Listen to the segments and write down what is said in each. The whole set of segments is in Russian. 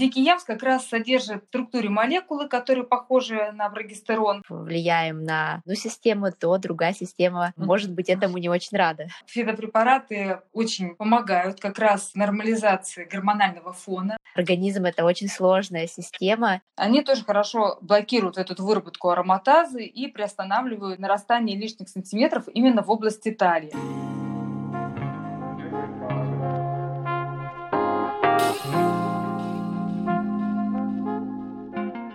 Дикий ямс как раз содержит в структуре молекулы, которые похожи на прогестерон. Влияем на одну систему, то другая система может быть этому не очень рада. Фитопрепараты очень помогают как раз нормализации гормонального фона. Организм — это очень сложная система. Они тоже хорошо блокируют эту выработку ароматазы и приостанавливают нарастание лишних сантиметров именно в области талии.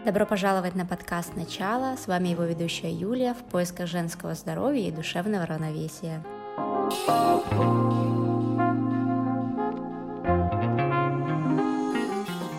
Добро пожаловать на подкаст «Начало». С вами его ведущая Юлия в поисках женского здоровья и душевного равновесия.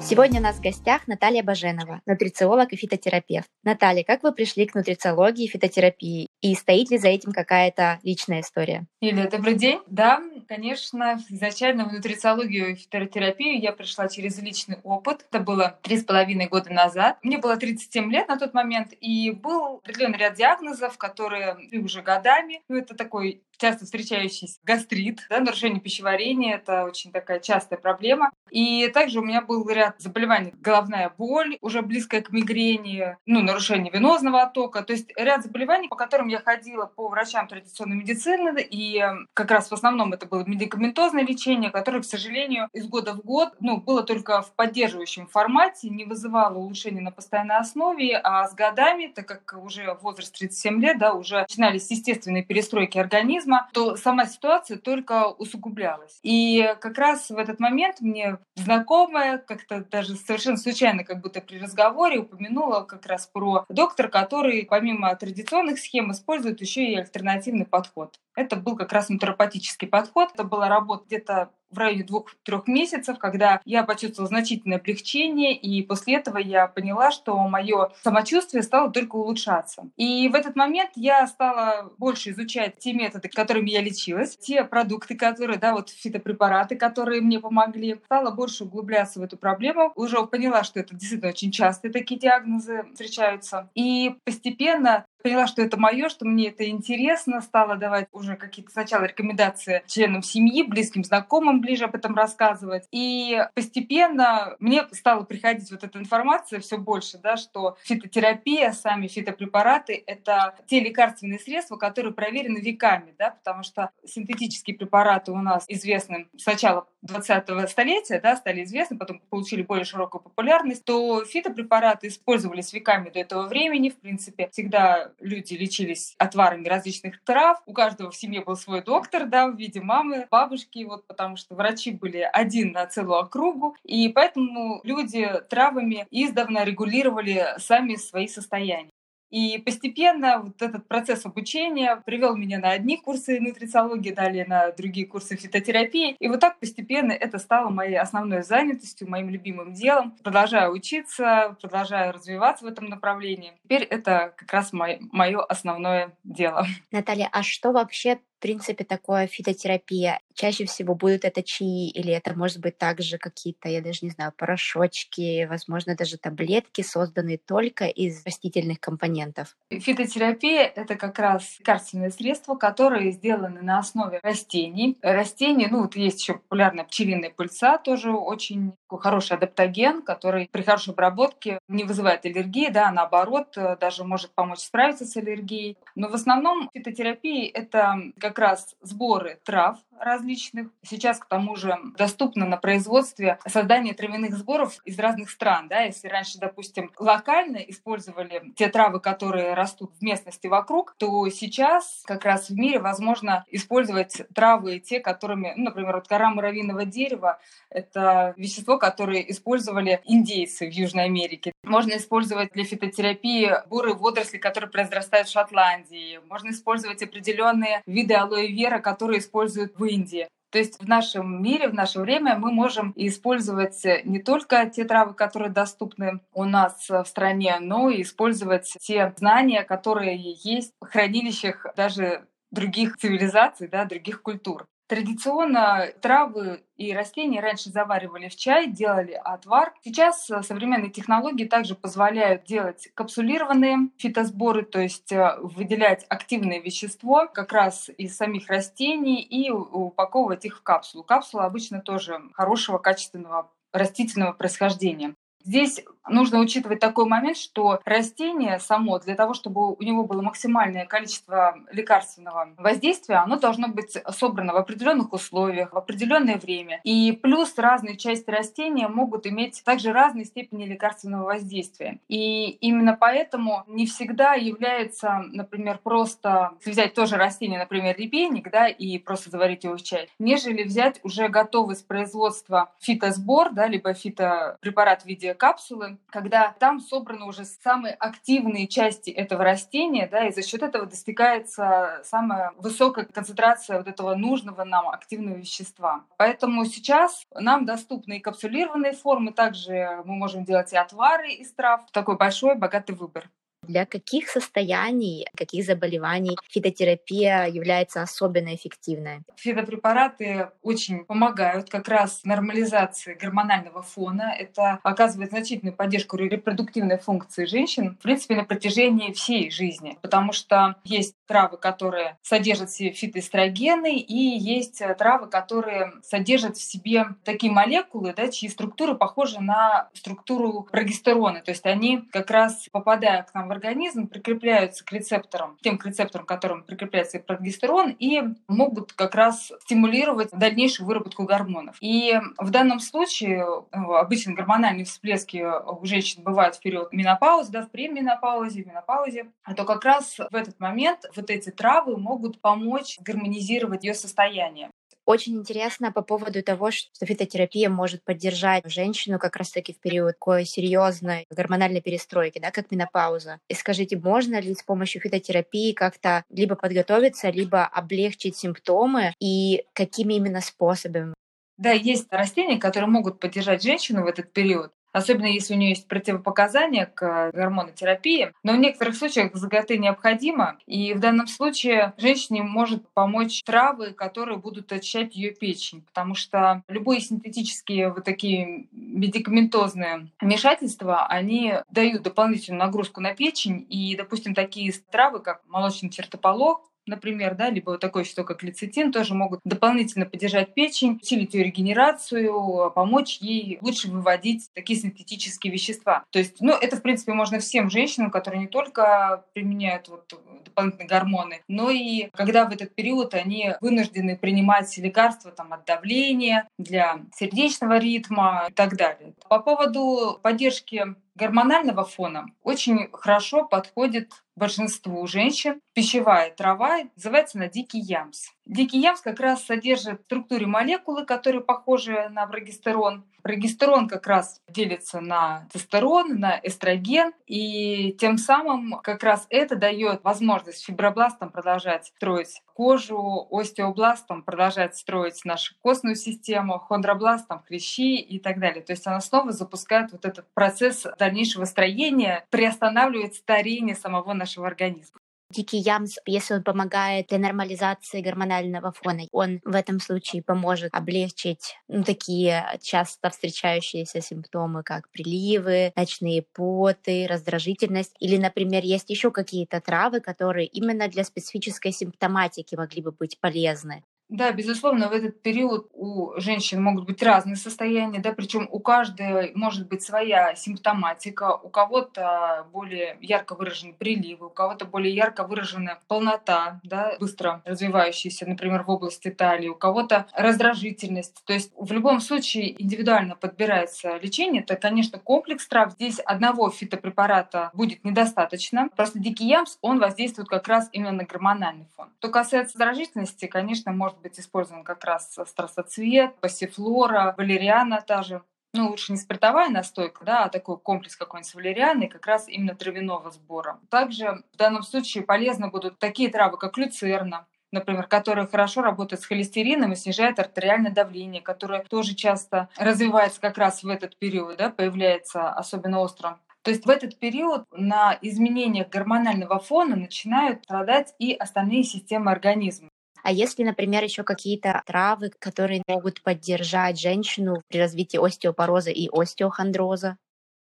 Сегодня у нас в гостях Наталья Баженова, нутрициолог и фитотерапевт. Наталья, как вы пришли к нутрициологии и фитотерапии? И стоит ли за этим какая-то личная история? Юлия, добрый день. Да, конечно, изначально в нутрициологию и фитотерапию я пришла через личный опыт. Это было три с половиной года назад. Мне было 37 лет на тот момент, и был определенный ряд диагнозов, которые уже годами. Ну, это такой часто встречающийся гастрит, да, нарушение пищеварения, это очень такая частая проблема. И также у меня был ряд заболеваний, головная боль, уже близкая к мигрени, ну, нарушение венозного оттока, то есть ряд заболеваний, по которым я ходила по врачам традиционной медицины, и как раз в основном это было медикаментозное лечение, которое, к сожалению, из года в год, ну, было только в поддерживающем формате, не вызывало улучшения на постоянной основе, а с годами, так как уже возраст 37 лет, да, уже начинались естественные перестройки организма, аутизма, то сама ситуация только усугублялась. И как раз в этот момент мне знакомая, как-то даже совершенно случайно, как будто при разговоре упомянула как раз про доктора, который помимо традиционных схем использует еще и альтернативный подход. Это был как раз натуропатический подход. Это была работа где-то в районе двух-трех месяцев, когда я почувствовала значительное облегчение, и после этого я поняла, что мое самочувствие стало только улучшаться. И в этот момент я стала больше изучать те методы, которыми я лечилась, те продукты, которые, да, вот фитопрепараты, которые мне помогли. Стала больше углубляться в эту проблему. Уже поняла, что это действительно очень частые такие диагнозы встречаются. И постепенно поняла, что это мое, что мне это интересно, стала давать уже какие-то сначала рекомендации членам семьи, близким знакомым ближе об этом рассказывать. И постепенно мне стала приходить вот эта информация все больше, да, что фитотерапия, сами фитопрепараты — это те лекарственные средства, которые проверены веками, да, потому что синтетические препараты у нас известны сначала 20-го столетия, да, стали известны, потом получили более широкую популярность, то фитопрепараты использовались веками до этого времени, в принципе, всегда люди лечились отварами различных трав. У каждого в семье был свой доктор, да, в виде мамы, бабушки, вот потому что врачи были один на целую округу, и поэтому люди травами издавна регулировали сами свои состояния. И постепенно вот этот процесс обучения привел меня на одни курсы нутрициологии, далее на другие курсы фитотерапии. И вот так постепенно это стало моей основной занятостью, моим любимым делом. Продолжаю учиться, продолжаю развиваться в этом направлении. Теперь это как раз мое основное дело. Наталья, а что вообще в принципе, такое фитотерапия. Чаще всего будут это чаи, или это может быть также какие-то, я даже не знаю, порошочки, возможно, даже таблетки, созданные только из растительных компонентов. Фитотерапия — это как раз лекарственные средства, которые сделаны на основе растений. Растения, ну вот есть еще популярная пчелиная пыльца, тоже очень хороший адаптоген, который при хорошей обработке не вызывает аллергии, да, а наоборот, э, даже может помочь справиться с аллергией. Но в основном фитотерапия — это как раз сборы трав различных. Сейчас, к тому же, доступно на производстве создание травяных сборов из разных стран. Да? Если раньше, допустим, локально использовали те травы, которые растут в местности вокруг, то сейчас как раз в мире возможно использовать травы те, которыми, ну, например, вот кора муравьиного дерева — это вещество, которое использовали индейцы в Южной Америке. Можно использовать для фитотерапии бурые водоросли, которые произрастают в Шотландии. Можно использовать определенные виды алоэ вера, которые используют в Индии. То есть в нашем мире, в наше время мы можем использовать не только те травы, которые доступны у нас в стране, но и использовать те знания, которые есть в хранилищах даже других цивилизаций, да, других культур. Традиционно травы и растения раньше заваривали в чай, делали отвар. Сейчас э, современные технологии также позволяют делать капсулированные фитосборы, то есть э, выделять активное вещество как раз из самих растений и упаковывать их в капсулу. Капсула обычно тоже хорошего качественного растительного происхождения. Здесь нужно учитывать такой момент, что растение само, для того, чтобы у него было максимальное количество лекарственного воздействия, оно должно быть собрано в определенных условиях, в определенное время. И плюс разные части растения могут иметь также разные степени лекарственного воздействия. И именно поэтому не всегда является, например, просто взять тоже растение, например, репейник, да, и просто заварить его в чай, нежели взять уже готовый с производства фитосбор, да, либо фитопрепарат в виде капсулы, когда там собраны уже самые активные части этого растения, да, и за счет этого достигается самая высокая концентрация вот этого нужного нам активного вещества. Поэтому сейчас нам доступны и капсулированные формы, также мы можем делать и отвары из трав. Такой большой, богатый выбор. Для каких состояний, каких заболеваний фитотерапия является особенно эффективной? Фитопрепараты очень помогают как раз нормализации гормонального фона. Это оказывает значительную поддержку репродуктивной функции женщин, в принципе, на протяжении всей жизни. Потому что есть травы, которые содержат в себе фитоэстрогены, и есть травы, которые содержат в себе такие молекулы, да, чьи структуры похожи на структуру прогестерона. То есть они как раз, попадая к нам в организм, прикрепляются к рецепторам, тем к рецепторам, к которым прикрепляется прогестерон, и могут как раз стимулировать дальнейшую выработку гормонов. И в данном случае э, обычно гормональные всплески у женщин бывают в период менопаузы, да, в пременопаузе, в менопаузе, а то как раз в этот момент вот эти травы могут помочь гармонизировать ее состояние. Очень интересно по поводу того, что фитотерапия может поддержать женщину как раз-таки в период такой серьезной гормональной перестройки, да, как менопауза. И скажите, можно ли с помощью фитотерапии как-то либо подготовиться, либо облегчить симптомы, и какими именно способами? Да, есть растения, которые могут поддержать женщину в этот период особенно если у нее есть противопоказания к гормонотерапии. Но в некоторых случаях ЗГТ необходимо, и в данном случае женщине может помочь травы, которые будут очищать ее печень, потому что любые синтетические вот такие медикаментозные вмешательства, они дают дополнительную нагрузку на печень, и, допустим, такие травы, как молочный чертополох, например, да, либо вот такое вещество, как лецитин, тоже могут дополнительно поддержать печень, усилить ее регенерацию, помочь ей лучше выводить такие синтетические вещества. То есть, ну, это, в принципе, можно всем женщинам, которые не только применяют вот дополнительные гормоны, но и когда в этот период они вынуждены принимать лекарства там, от давления, для сердечного ритма и так далее. По поводу поддержки гормонального фона очень хорошо подходит большинству женщин. Пищевая трава называется она дикий ямс. Дикий ямс как раз содержит в структуре молекулы, которые похожи на прогестерон. Прогестерон как раз делится на тестостерон, на эстроген, и тем самым как раз это дает возможность фибробластам продолжать строить кожу, остеобластам продолжать строить нашу костную систему, хондробластам хрящи и так далее. То есть она снова запускает вот этот процесс дальнейшего строения, приостанавливает старение самого нашего организма. Дикий ямс, если он помогает для нормализации гормонального фона, он в этом случае поможет облегчить ну, такие часто встречающиеся симптомы, как приливы, ночные поты, раздражительность. Или, например, есть еще какие-то травы, которые именно для специфической симптоматики могли бы быть полезны. Да, безусловно, в этот период у женщин могут быть разные состояния, да, причем у каждой может быть своя симптоматика, у кого-то более ярко выражены приливы, у кого-то более ярко выражена полнота, да, быстро развивающаяся, например, в области талии, у кого-то раздражительность. То есть в любом случае индивидуально подбирается лечение. Это, конечно, комплекс трав. Здесь одного фитопрепарата будет недостаточно. Просто дикий ямс, он воздействует как раз именно на гормональный фон. Что касается раздражительности, конечно, может может быть использован как раз страстоцвет, пассифлора, валериана та же. Ну, лучше не спиртовая настойка, да, а такой комплекс какой-нибудь с валерианой, как раз именно травяного сбора. Также в данном случае полезны будут такие травы, как люцерна, например, которая хорошо работает с холестерином и снижает артериальное давление, которое тоже часто развивается как раз в этот период, да, появляется особенно острым. То есть в этот период на изменениях гормонального фона начинают страдать и остальные системы организма. А если, например, еще какие-то травы, которые могут поддержать женщину при развитии остеопороза и остеохондроза?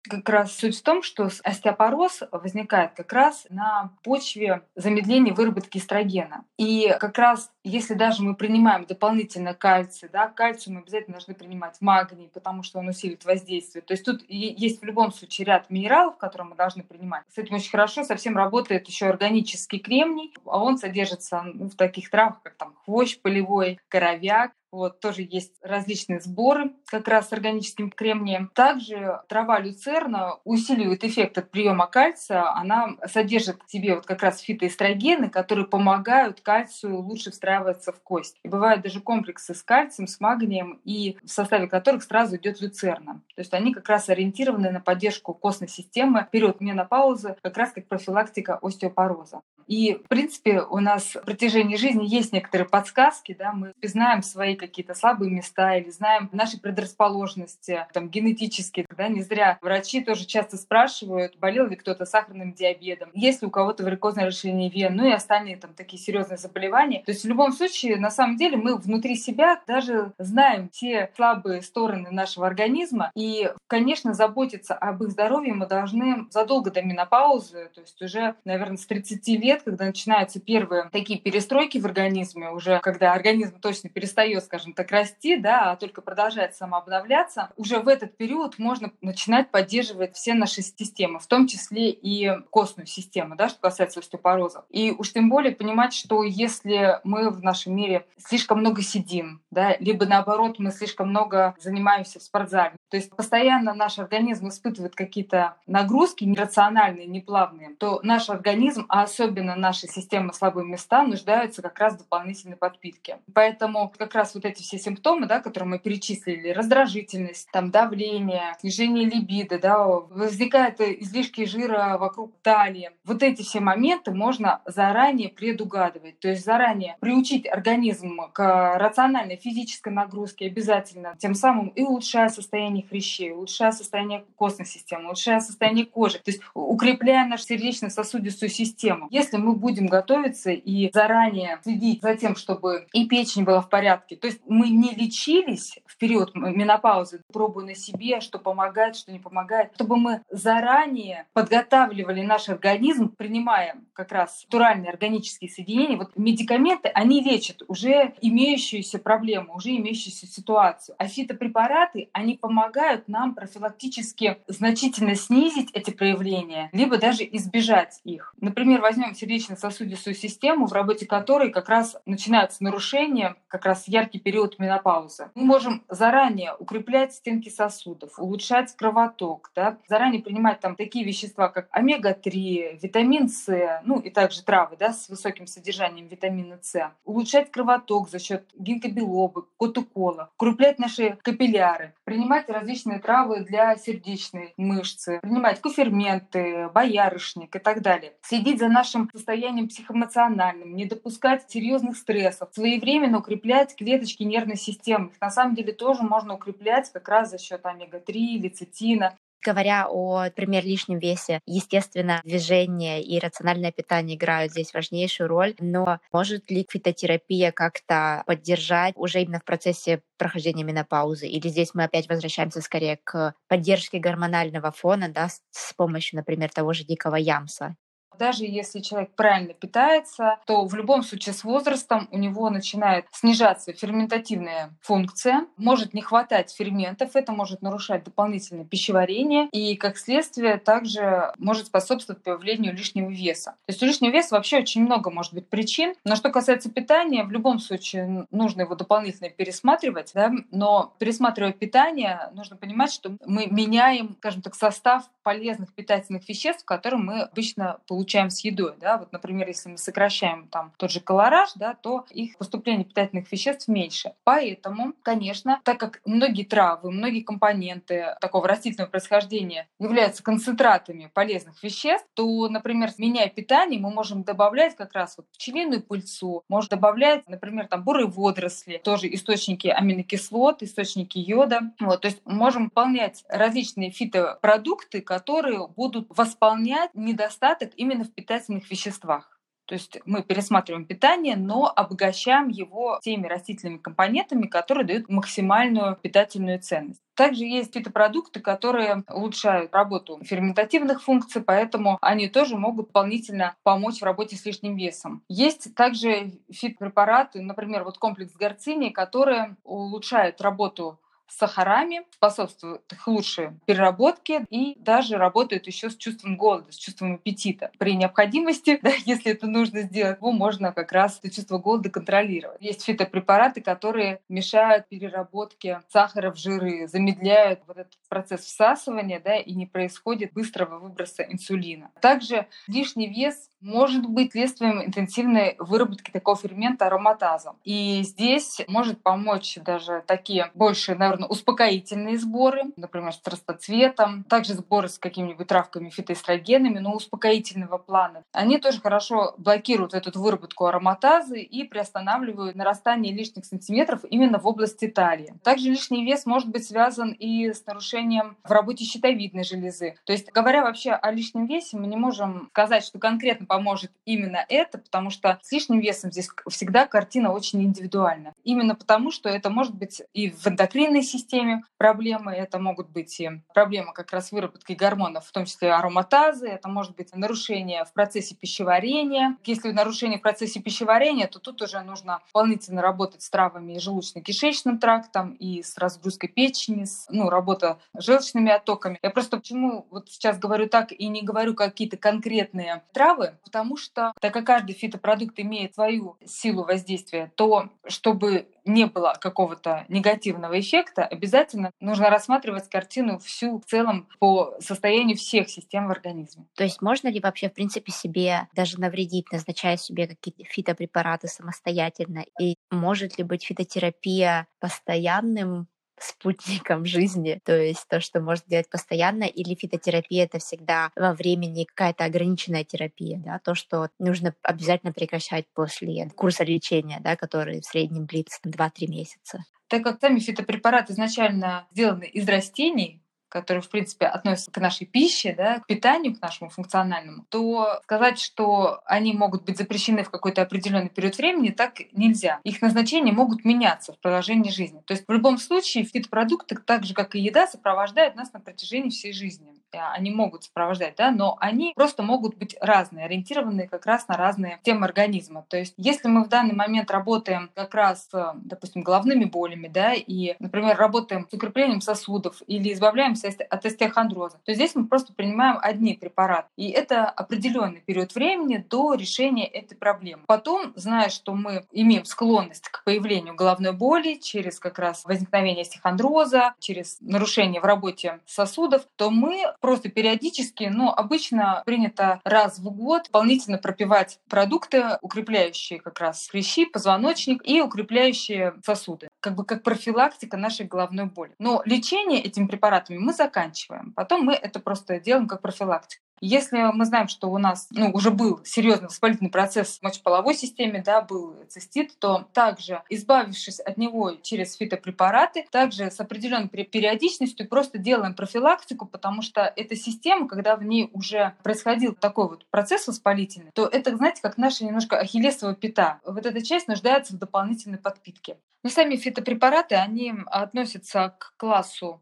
Как раз суть в том, что остеопороз возникает как раз на почве замедления выработки эстрогена. И как раз если даже мы принимаем дополнительно кальций, да, кальций мы обязательно должны принимать магний, потому что он усилит воздействие. То есть тут есть в любом случае ряд минералов, которые мы должны принимать. С этим очень хорошо совсем работает еще органический кремний, а он содержится ну, в таких травах, как там хвощ полевой, коровяк, вот, тоже есть различные сборы как раз с органическим кремнием. Также трава люцерна усиливает эффект от приема кальция. Она содержит в себе вот как раз фитоэстрогены, которые помогают кальцию лучше встраиваться в кость. И бывают даже комплексы с кальцием, с магнием, и в составе которых сразу идет люцерна. То есть они как раз ориентированы на поддержку костной системы в период менопаузы, как раз как профилактика остеопороза. И, в принципе, у нас в протяжении жизни есть некоторые подсказки, да, мы знаем свои какие-то слабые места или знаем наши предрасположенности, там, генетические, да, не зря врачи тоже часто спрашивают, болел ли кто-то сахарным диабетом, есть ли у кого-то варикозное расширение вен, ну и остальные там такие серьезные заболевания. То есть в любом случае, на самом деле, мы внутри себя даже знаем все слабые стороны нашего организма, и, конечно, заботиться об их здоровье мы должны задолго до менопаузы, то есть уже, наверное, с 30 лет лет, когда начинаются первые такие перестройки в организме, уже когда организм точно перестает, скажем так, расти, да, а только продолжает самообновляться, уже в этот период можно начинать поддерживать все наши системы, в том числе и костную систему, да, что касается остеопороза. И уж тем более понимать, что если мы в нашем мире слишком много сидим, да, либо наоборот мы слишком много занимаемся в спортзале, то есть постоянно наш организм испытывает какие-то нагрузки нерациональные, неплавные, то наш организм, а особенно особенно наши системы слабые места, нуждаются как раз в дополнительной подпитке. Поэтому как раз вот эти все симптомы, да, которые мы перечислили, раздражительность, там, давление, снижение либидо, да, возникают излишки жира вокруг талии. Вот эти все моменты можно заранее предугадывать, то есть заранее приучить организм к рациональной физической нагрузке обязательно, тем самым и улучшая состояние хрящей, улучшая состояние костной системы, улучшая состояние кожи, то есть укрепляя нашу сердечно-сосудистую систему. Если если мы будем готовиться и заранее следить за тем, чтобы и печень была в порядке, то есть мы не лечились в период менопаузы, пробуя на себе, что помогает, что не помогает, чтобы мы заранее подготавливали наш организм, принимая как раз натуральные органические соединения. Вот медикаменты, они лечат уже имеющуюся проблему, уже имеющуюся ситуацию. А фитопрепараты, они помогают нам профилактически значительно снизить эти проявления, либо даже избежать их. Например, возьмем сердечно-сосудистую систему, в работе которой как раз начинаются нарушения, как раз яркий период менопаузы. Мы можем заранее укреплять стенки сосудов, улучшать кровоток, да, заранее принимать там такие вещества, как омега-3, витамин С, ну и также травы да, с высоким содержанием витамина С, улучшать кровоток за счет гинкобилобы, котукола, укреплять наши капилляры, принимать различные травы для сердечной мышцы, принимать коферменты, боярышник и так далее. Следить за нашим состоянием психоэмоциональным, не допускать серьезных стрессов, своевременно укреплять клеточки нервной системы. Их на самом деле тоже можно укреплять как раз за счет омега-3, лецитина. Говоря о, например, лишнем весе, естественно, движение и рациональное питание играют здесь важнейшую роль, но может ли фитотерапия как-то поддержать уже именно в процессе прохождения менопаузы? Или здесь мы опять возвращаемся скорее к поддержке гормонального фона, да, с помощью, например, того же дикого ямса? Даже если человек правильно питается, то в любом случае с возрастом у него начинает снижаться ферментативная функция, может не хватать ферментов, это может нарушать дополнительное пищеварение и, как следствие, также может способствовать появлению лишнего веса. То есть у лишнего веса вообще очень много может быть причин, но что касается питания, в любом случае нужно его дополнительно пересматривать, да? но пересматривая питание, нужно понимать, что мы меняем, скажем так, состав полезных питательных веществ, которые мы обычно получаем получаем с едой. Да? Вот, например, если мы сокращаем там тот же колораж, да, то их поступление питательных веществ меньше. Поэтому, конечно, так как многие травы, многие компоненты такого растительного происхождения являются концентратами полезных веществ, то, например, меняя питание, мы можем добавлять как раз вот пчелиную пыльцу, можно добавлять, например, там бурые водоросли, тоже источники аминокислот, источники йода. Вот, то есть можем выполнять различные фитопродукты, которые будут восполнять недостаток именно именно в питательных веществах. То есть мы пересматриваем питание, но обогащаем его теми растительными компонентами, которые дают максимальную питательную ценность. Также есть фитопродукты, которые улучшают работу ферментативных функций, поэтому они тоже могут дополнительно помочь в работе с лишним весом. Есть также фитопрепараты, например, вот комплекс горцини, которые улучшают работу сахарами, способствует их лучшей переработке и даже работают еще с чувством голода, с чувством аппетита. При необходимости, да, если это нужно сделать, его можно как раз это чувство голода контролировать. Есть фитопрепараты, которые мешают переработке сахара в жиры, замедляют вот этот процесс всасывания да, и не происходит быстрого выброса инсулина. Также лишний вес может быть следствием интенсивной выработки такого фермента ароматаза. И здесь может помочь даже такие больше, наверное, успокоительные сборы, например, с растоцветом, также сборы с какими-нибудь травками, фитоэстрогенами, но успокоительного плана. Они тоже хорошо блокируют эту выработку ароматазы и приостанавливают нарастание лишних сантиметров именно в области талии. Также лишний вес может быть связан и с нарушением в работе щитовидной железы. То есть, говоря вообще о лишнем весе, мы не можем сказать, что конкретно поможет именно это, потому что с лишним весом здесь всегда картина очень индивидуальна. Именно потому, что это может быть и в эндокринной системе проблемы, это могут быть и проблемы как раз выработки гормонов, в том числе ароматазы, это может быть нарушение в процессе пищеварения. Если нарушение в процессе пищеварения, то тут уже нужно дополнительно работать с травами и желудочно-кишечным трактом, и с разгрузкой печени, с, ну, работа с желчными оттоками. Я просто почему вот сейчас говорю так и не говорю какие-то конкретные травы, потому что, так как каждый фитопродукт имеет свою силу воздействия, то чтобы не было какого-то негативного эффекта, обязательно нужно рассматривать картину всю в целом по состоянию всех систем в организме. То есть можно ли вообще, в принципе, себе даже навредить, назначая себе какие-то фитопрепараты самостоятельно? И может ли быть фитотерапия постоянным спутником жизни, то есть то, что можно делать постоянно, или фитотерапия — это всегда во времени какая-то ограниченная терапия, да, то, что нужно обязательно прекращать после курса лечения, да, который в среднем длится 2-3 месяца. Так как сами фитопрепараты изначально сделаны из растений, которые, в принципе, относятся к нашей пище, да, к питанию, к нашему функциональному, то сказать, что они могут быть запрещены в какой-то определенный период времени, так нельзя. Их назначения могут меняться в продолжении жизни. То есть в любом случае фитопродукты, так же как и еда, сопровождают нас на протяжении всей жизни. Они могут сопровождать, да, но они просто могут быть разные, ориентированные как раз на разные темы организма. То есть если мы в данный момент работаем как раз, допустим, головными болями, да, и, например, работаем с укреплением сосудов или избавляемся от остеохондроза, то здесь мы просто принимаем одни препараты. И это определенный период времени до решения этой проблемы. Потом, зная, что мы имеем склонность к появлению головной боли через как раз возникновение остеохондроза, через нарушение в работе сосудов, то мы просто периодически, ну, обычно принято раз в год дополнительно пропивать продукты, укрепляющие как раз хрящи, позвоночник и укрепляющие сосуды, как бы как профилактика нашей головной боли. Но лечение этими препаратами мы заканчиваем. Потом мы это просто делаем как профилактику. Если мы знаем, что у нас ну, уже был серьезный воспалительный процесс в мочеполовой системе, да, был цистит, то также, избавившись от него через фитопрепараты, также с определенной периодичностью просто делаем профилактику, потому что эта система, когда в ней уже происходил такой вот процесс воспалительный, то это, знаете, как наша немножко ахиллесова пята. Вот эта часть нуждается в дополнительной подпитке. Но сами фитопрепараты, они относятся к классу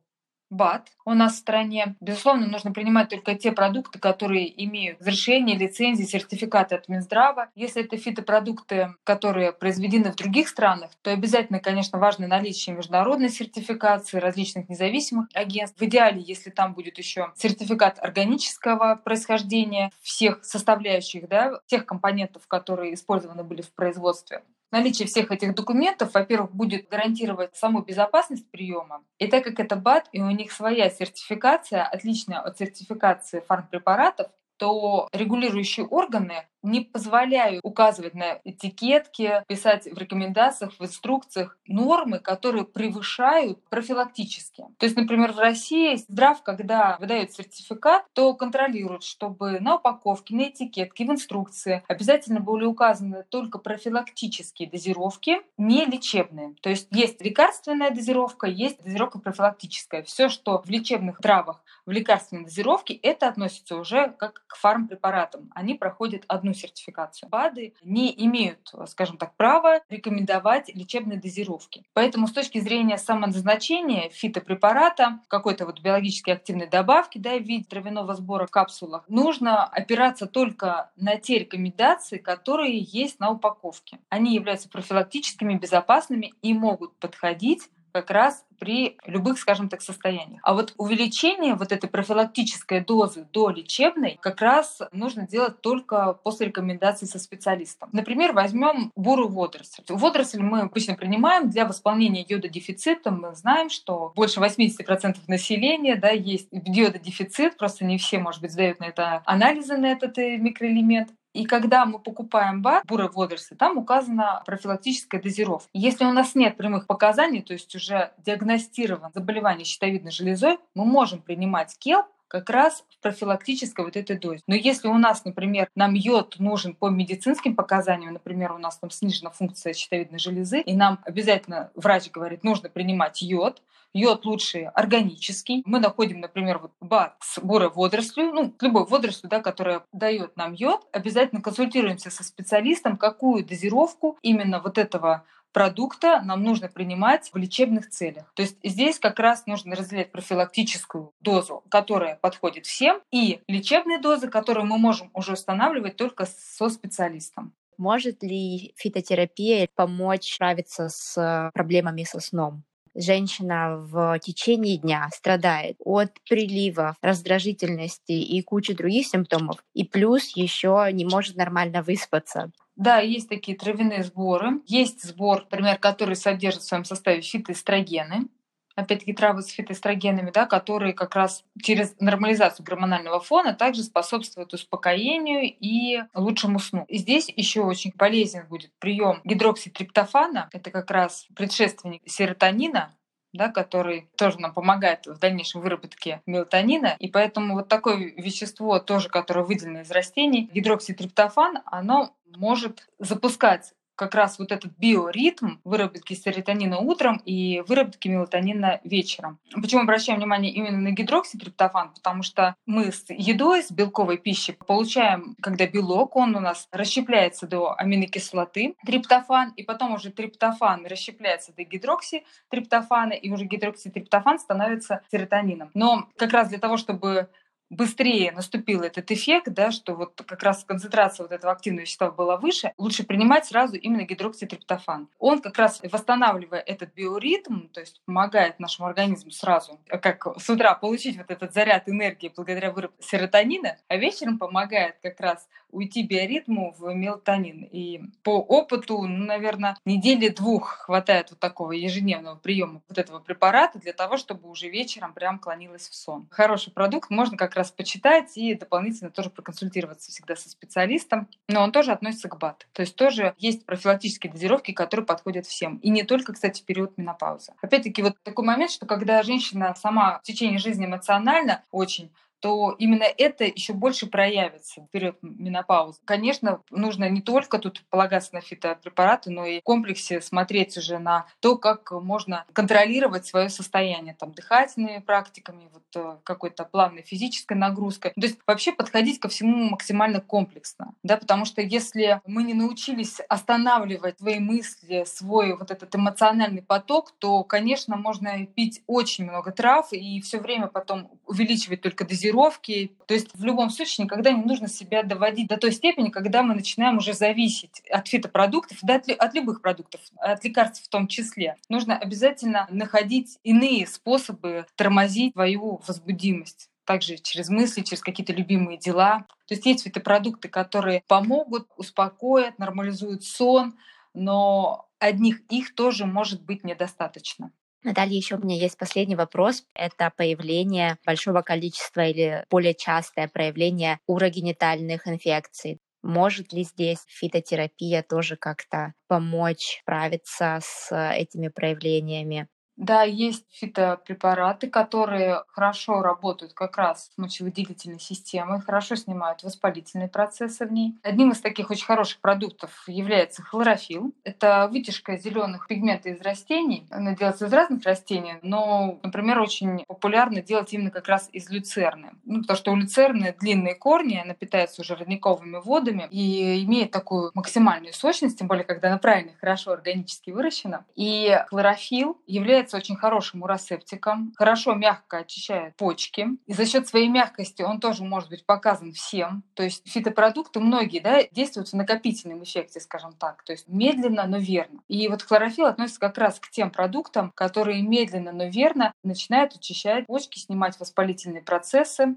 БАТ у нас в стране. Безусловно, нужно принимать только те продукты, которые имеют разрешение, лицензии, сертификаты от Минздрава. Если это фитопродукты, которые произведены в других странах, то обязательно, конечно, важно наличие международной сертификации различных независимых агентств. В идеале, если там будет еще сертификат органического происхождения всех составляющих, да, тех компонентов, которые использованы были в производстве. Наличие всех этих документов, во-первых, будет гарантировать саму безопасность приема. И так как это БАТ, и у них своя сертификация, отличная от сертификации фармпрепаратов, то регулирующие органы не позволяют указывать на этикетке, писать в рекомендациях, в инструкциях нормы, которые превышают профилактически. То есть, например, в России здрав, когда выдает сертификат, то контролирует, чтобы на упаковке, на этикетке, в инструкции обязательно были указаны только профилактические дозировки, не лечебные. То есть есть лекарственная дозировка, есть дозировка профилактическая. Все, что в лечебных травах в лекарственной дозировке, это относится уже как к фармпрепаратам. Они проходят одну одну сертификацию. БАДы не имеют, скажем так, права рекомендовать лечебные дозировки. Поэтому с точки зрения самоназначения фитопрепарата, какой-то вот биологически активной добавки да, в виде травяного сбора в капсулах, нужно опираться только на те рекомендации, которые есть на упаковке. Они являются профилактическими, безопасными и могут подходить как раз при любых, скажем так, состояниях. А вот увеличение вот этой профилактической дозы до лечебной как раз нужно делать только после рекомендаций со специалистом. Например, возьмем бурую водоросль. Водоросль мы обычно принимаем для восполнения йододефицита. Мы знаем, что больше 80% населения да, есть йододефицит, просто не все, может быть, сдают на это анализы на этот э, микроэлемент. И когда мы покупаем БАД, бурые водоросли, там указана профилактическая дозировка. Если у нас нет прямых показаний, то есть уже диагностировано заболевание щитовидной железой, мы можем принимать кел как раз в профилактической вот этой дозе. Но если у нас, например, нам йод нужен по медицинским показаниям, например, у нас там снижена функция щитовидной железы, и нам обязательно врач говорит, нужно принимать йод, Йод лучше органический. Мы находим, например, вот БАД с бурой водорослью, ну, любой водорослью, да, которая дает нам йод. Обязательно консультируемся со специалистом, какую дозировку именно вот этого продукта нам нужно принимать в лечебных целях. То есть здесь как раз нужно разделять профилактическую дозу, которая подходит всем, и лечебные дозы, которые мы можем уже устанавливать только со специалистом. Может ли фитотерапия помочь справиться с проблемами со сном? Женщина в течение дня страдает от прилива, раздражительности и кучи других симптомов, и плюс еще не может нормально выспаться. Да, есть такие травяные сборы. Есть сбор, например, который содержит в своем составе фитоэстрогены опять-таки травы с фитоэстрогенами, да, которые как раз через нормализацию гормонального фона также способствуют успокоению и лучшему сну. И здесь еще очень полезен будет прием гидрокситриптофана, это как раз предшественник серотонина, да, который тоже нам помогает в дальнейшем выработке мелатонина. И поэтому вот такое вещество, тоже, которое выделено из растений, гидрокситриптофан, оно может запускать как раз вот этот биоритм выработки серотонина утром и выработки мелатонина вечером. Почему обращаем внимание именно на гидрокситриптофан? Потому что мы с едой, с белковой пищей получаем, когда белок, он у нас расщепляется до аминокислоты, триптофан, и потом уже триптофан расщепляется до гидрокситриптофана, и уже гидрокситриптофан становится серотонином. Но как раз для того, чтобы быстрее наступил этот эффект, да, что вот как раз концентрация вот этого активного вещества была выше, лучше принимать сразу именно гидрокситриптофан. Он как раз восстанавливая этот биоритм, то есть помогает нашему организму сразу, как с утра получить вот этот заряд энергии благодаря выработке серотонина, а вечером помогает как раз уйти биоритму в мелатонин. И по опыту, ну, наверное, недели двух хватает вот такого ежедневного приема вот этого препарата для того, чтобы уже вечером прям клонилась в сон. Хороший продукт, можно как раз почитать и дополнительно тоже проконсультироваться всегда со специалистом. Но он тоже относится к БАД. То есть тоже есть профилактические дозировки, которые подходят всем. И не только, кстати, период менопаузы. Опять-таки вот такой момент, что когда женщина сама в течение жизни эмоционально очень то именно это еще больше проявится в период менопаузы. Конечно, нужно не только тут полагаться на фитопрепараты, но и в комплексе смотреть уже на то, как можно контролировать свое состояние, там, дыхательными практиками, вот э, какой-то плавной физической нагрузкой. То есть вообще подходить ко всему максимально комплексно, да, потому что если мы не научились останавливать свои мысли, свой вот этот эмоциональный поток, то, конечно, можно пить очень много трав и все время потом увеличивать только дозировку дозировки. То есть в любом случае никогда не нужно себя доводить до той степени, когда мы начинаем уже зависеть от фитопродуктов, да, от, от любых продуктов, от лекарств в том числе. Нужно обязательно находить иные способы тормозить свою возбудимость также через мысли, через какие-то любимые дела. То есть есть фитопродукты, которые помогут, успокоят, нормализуют сон, но одних их тоже может быть недостаточно. Наталья, еще у меня есть последний вопрос. Это появление большого количества или более частое проявление урогенитальных инфекций. Может ли здесь фитотерапия тоже как-то помочь справиться с этими проявлениями? Да, есть фитопрепараты, которые хорошо работают как раз с мочевыделительной системой, хорошо снимают воспалительные процессы в ней. Одним из таких очень хороших продуктов является хлорофилл. Это вытяжка зеленых пигментов из растений. Она делается из разных растений, но, например, очень популярно делать именно как раз из люцерны. Ну, потому что у люцерны длинные корни, она питается уже родниковыми водами и имеет такую максимальную сочность, тем более, когда она правильно, хорошо органически выращена. И хлорофилл является является очень хорошим уросептиком, хорошо мягко очищает почки. И за счет своей мягкости он тоже может быть показан всем. То есть фитопродукты многие да, действуют в накопительном эффекте, скажем так. То есть медленно, но верно. И вот хлорофилл относится как раз к тем продуктам, которые медленно, но верно начинают очищать почки, снимать воспалительные процессы,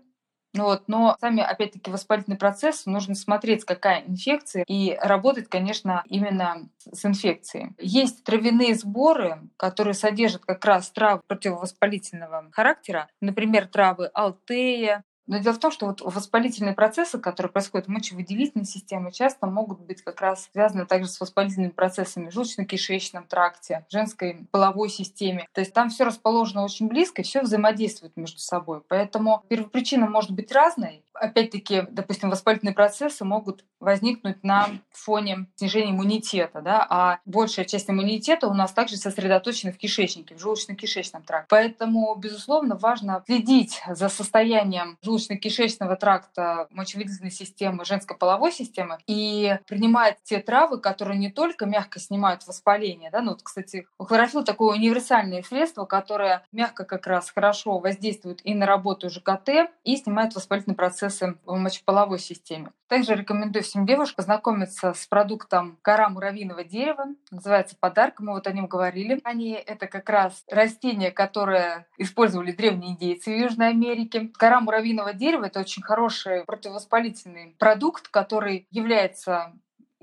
вот, но сами, опять-таки, воспалительный процесс нужно смотреть, какая инфекция, и работать, конечно, именно с инфекцией. Есть травяные сборы, которые содержат как раз травы противовоспалительного характера, например, травы алтея, но дело в том, что вот воспалительные процессы, которые происходят в мочевыделительной системе, часто могут быть как раз связаны также с воспалительными процессами в желудочно-кишечном тракте, женской половой системе. То есть там все расположено очень близко, все взаимодействует между собой. Поэтому первопричина может быть разной, опять-таки, допустим, воспалительные процессы могут возникнуть на фоне снижения иммунитета, да, а большая часть иммунитета у нас также сосредоточена в кишечнике, в желудочно-кишечном тракте. Поэтому, безусловно, важно следить за состоянием желудочно-кишечного тракта, мочевыделительной системы, женской половой системы и принимать те травы, которые не только мягко снимают воспаление, да, ну вот, кстати, у хлорофилла такое универсальное средство, которое мягко как раз хорошо воздействует и на работу ЖКТ, и снимает воспалительный процесс процессы в мочеполовой системе. Также рекомендую всем девушкам познакомиться с продуктом кора муравьиного дерева. Называется подарок, мы вот о нем говорили. Они это как раз растение, которое использовали древние индейцы в Южной Америке. Кора муравьиного дерева — это очень хороший противовоспалительный продукт, который является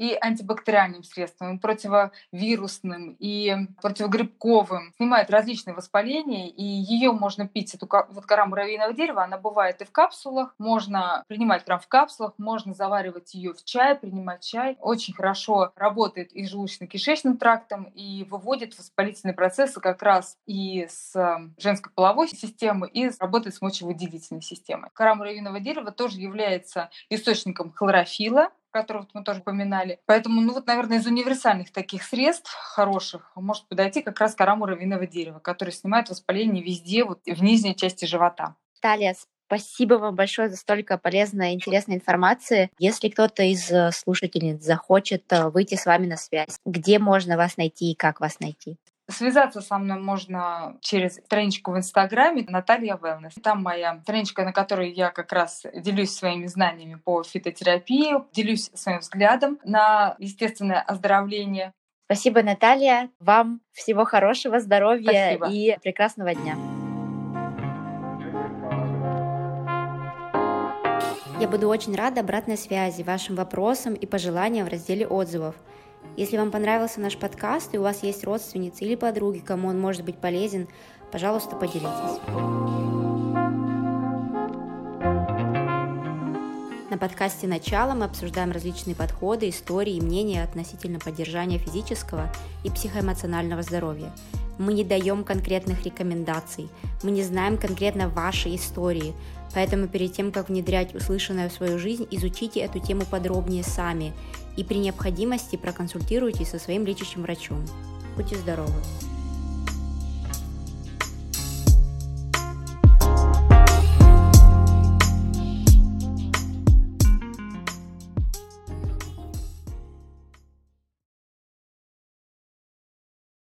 и антибактериальным средством, и противовирусным, и противогрибковым. Снимает различные воспаления, и ее можно пить, эту вот кора муравьиного дерева, она бывает и в капсулах, можно принимать прям в капсулах, можно заваривать ее в чай, принимать чай. Очень хорошо работает и желудочно-кишечным трактом, и выводит воспалительные процессы как раз и с эм, женской половой системы, и работает с мочевыделительной системой. Кора муравьиного дерева тоже является источником хлорофила, которых мы тоже упоминали. Поэтому, ну вот, наверное, из универсальных таких средств хороших может подойти как раз кора муравьиного дерева, который снимает воспаление везде, вот в нижней части живота. Талия, Спасибо вам большое за столько полезной и интересной информации. Если кто-то из э, слушательниц захочет э, выйти с вами на связь, где можно вас найти и как вас найти? Связаться со мной можно через страничку в Инстаграме Наталья Wellness. Там моя страничка, на которой я как раз делюсь своими знаниями по фитотерапии, делюсь своим взглядом на естественное оздоровление. Спасибо, Наталья. Вам всего хорошего, здоровья Спасибо. и прекрасного дня. Я буду очень рада обратной связи, вашим вопросам и пожеланиям в разделе отзывов. Если вам понравился наш подкаст и у вас есть родственницы или подруги, кому он может быть полезен, пожалуйста, поделитесь. На подкасте «Начало» мы обсуждаем различные подходы, истории и мнения относительно поддержания физического и психоэмоционального здоровья. Мы не даем конкретных рекомендаций, мы не знаем конкретно вашей истории, поэтому перед тем, как внедрять услышанное в свою жизнь, изучите эту тему подробнее сами и при необходимости проконсультируйтесь со своим лечащим врачом. Будьте здоровы!